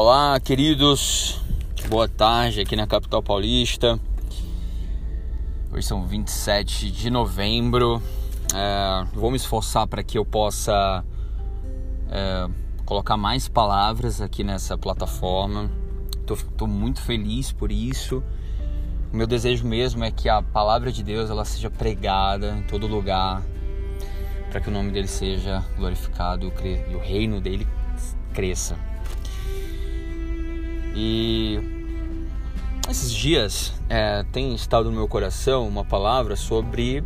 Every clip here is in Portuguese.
Olá, queridos. Boa tarde aqui na capital paulista. Hoje são 27 de novembro. É, vou me esforçar para que eu possa é, colocar mais palavras aqui nessa plataforma. Estou muito feliz por isso. O meu desejo mesmo é que a palavra de Deus ela seja pregada em todo lugar, para que o nome dele seja glorificado e o reino dele cresça. E esses dias é, tem estado no meu coração uma palavra sobre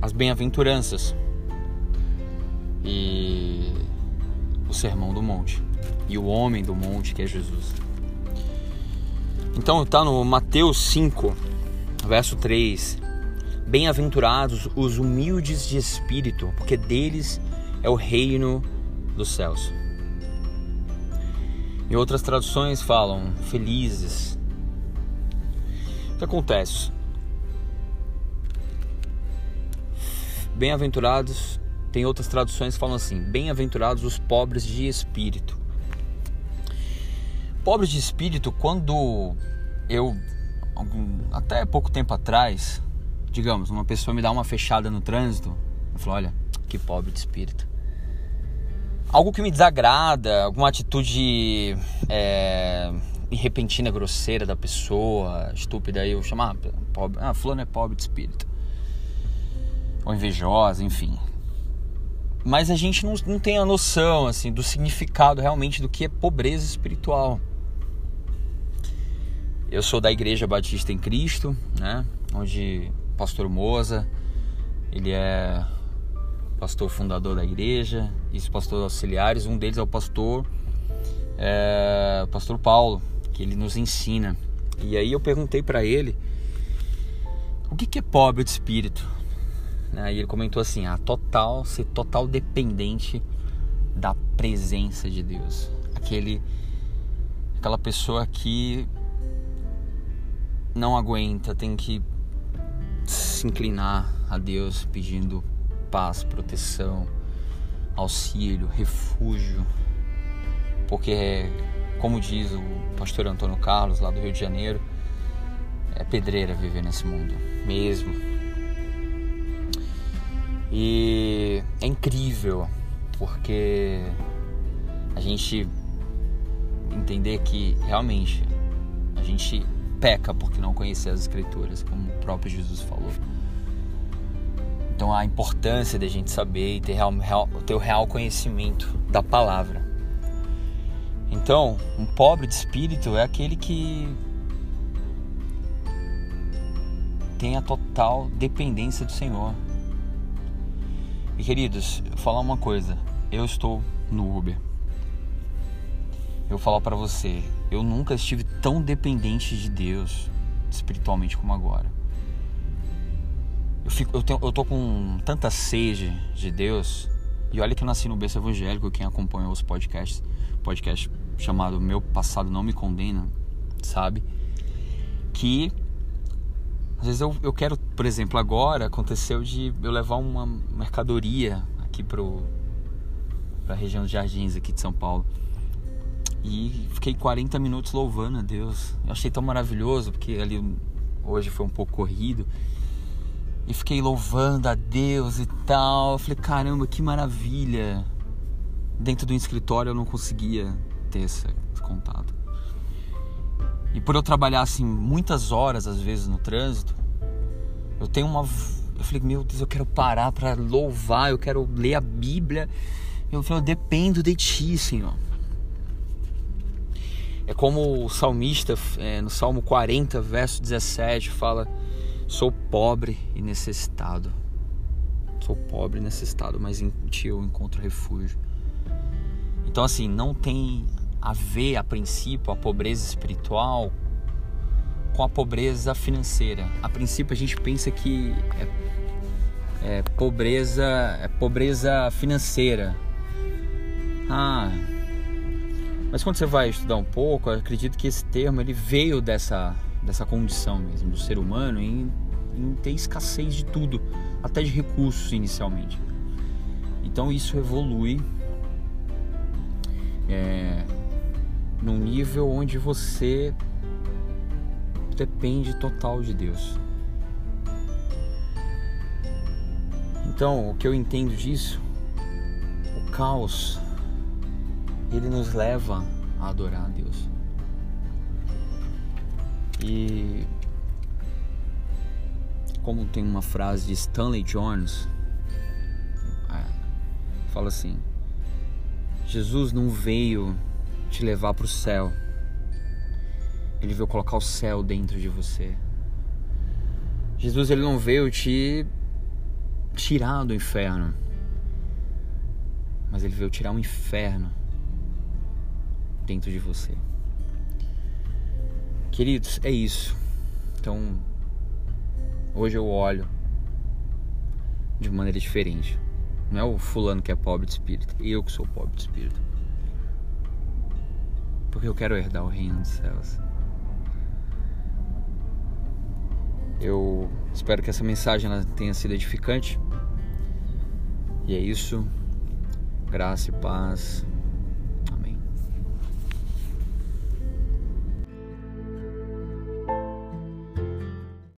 as bem-aventuranças e o sermão do monte e o homem do monte que é Jesus. Então está no Mateus 5, verso 3. Bem-aventurados os humildes de espírito, porque deles é o reino dos céus. E outras traduções falam felizes. O que acontece? Bem-aventurados, tem outras traduções que falam assim: bem-aventurados os pobres de espírito. Pobres de espírito, quando eu, até pouco tempo atrás, digamos, uma pessoa me dá uma fechada no trânsito, eu falo: olha, que pobre de espírito algo que me desagrada, alguma atitude é, repentina, grosseira da pessoa, estúpida, eu chamar pobre, ah, fulano é pobre de espírito. Ou invejosa, enfim. Mas a gente não, não tem a noção, assim, do significado realmente do que é pobreza espiritual. Eu sou da Igreja Batista em Cristo, né? Onde o pastor Moza, ele é pastor fundador da igreja e os pastores auxiliares. Um deles é o pastor, é, pastor Paulo, que ele nos ensina. E aí eu perguntei para ele o que, que é pobre de espírito. Aí ele comentou assim: a total, ser total dependente da presença de Deus. Aquele, aquela pessoa que não aguenta, tem que se inclinar a Deus pedindo paz, proteção, auxílio, refúgio. Porque, como diz o pastor Antônio Carlos, lá do Rio de Janeiro, é pedreira viver nesse mundo, mesmo. E é incrível, porque a gente entender que realmente a gente peca porque não conhece as escrituras, como o próprio Jesus falou. Então a importância da gente saber e ter, real, real, ter o real conhecimento da palavra. Então, um pobre de espírito é aquele que tem a total dependência do Senhor. E queridos, vou falar uma coisa, eu estou no Uber. Eu vou falar para você, eu nunca estive tão dependente de Deus espiritualmente como agora. Eu, fico, eu, tenho, eu tô com tanta sede de Deus. E olha que eu nasci no berço evangélico, quem acompanhou os podcasts, podcast chamado Meu Passado Não Me Condena, sabe? Que às vezes eu, eu quero, por exemplo, agora aconteceu de eu levar uma mercadoria aqui pro pra região dos Jardins aqui de São Paulo. E fiquei 40 minutos louvando a Deus. Eu achei tão maravilhoso, porque ali hoje foi um pouco corrido e fiquei louvando a Deus e tal. Eu falei, caramba, que maravilha. Dentro do escritório eu não conseguia ter esse contato. E por eu trabalhar assim muitas horas às vezes no trânsito, eu tenho uma eu falei, meu Deus, eu quero parar para louvar, eu quero ler a Bíblia. Eu falei, eu dependo de ti, Senhor. É como o salmista, é, no Salmo 40, verso 17, fala: Sou pobre e necessitado. Sou pobre e necessitado, mas em ti eu encontro refúgio. Então, assim, não tem a ver, a princípio, a pobreza espiritual com a pobreza financeira. A princípio, a gente pensa que é, é pobreza, é pobreza financeira. Ah, mas quando você vai estudar um pouco, acredito que esse termo ele veio dessa, dessa condição mesmo do ser humano em em ter escassez de tudo, até de recursos inicialmente. Então isso evolui é, num nível onde você depende total de Deus. Então, o que eu entendo disso, o caos, ele nos leva a adorar a Deus. E como tem uma frase de Stanley Jones, é, fala assim: Jesus não veio te levar para o céu, ele veio colocar o céu dentro de você. Jesus ele não veio te tirar do inferno, mas ele veio tirar o inferno dentro de você. Queridos, é isso. Então, hoje eu olho de maneira diferente. Não é o fulano que é pobre de espírito, eu que sou pobre de espírito. Porque eu quero herdar o reino dos céus. Eu espero que essa mensagem tenha sido edificante. E é isso. Graça e paz.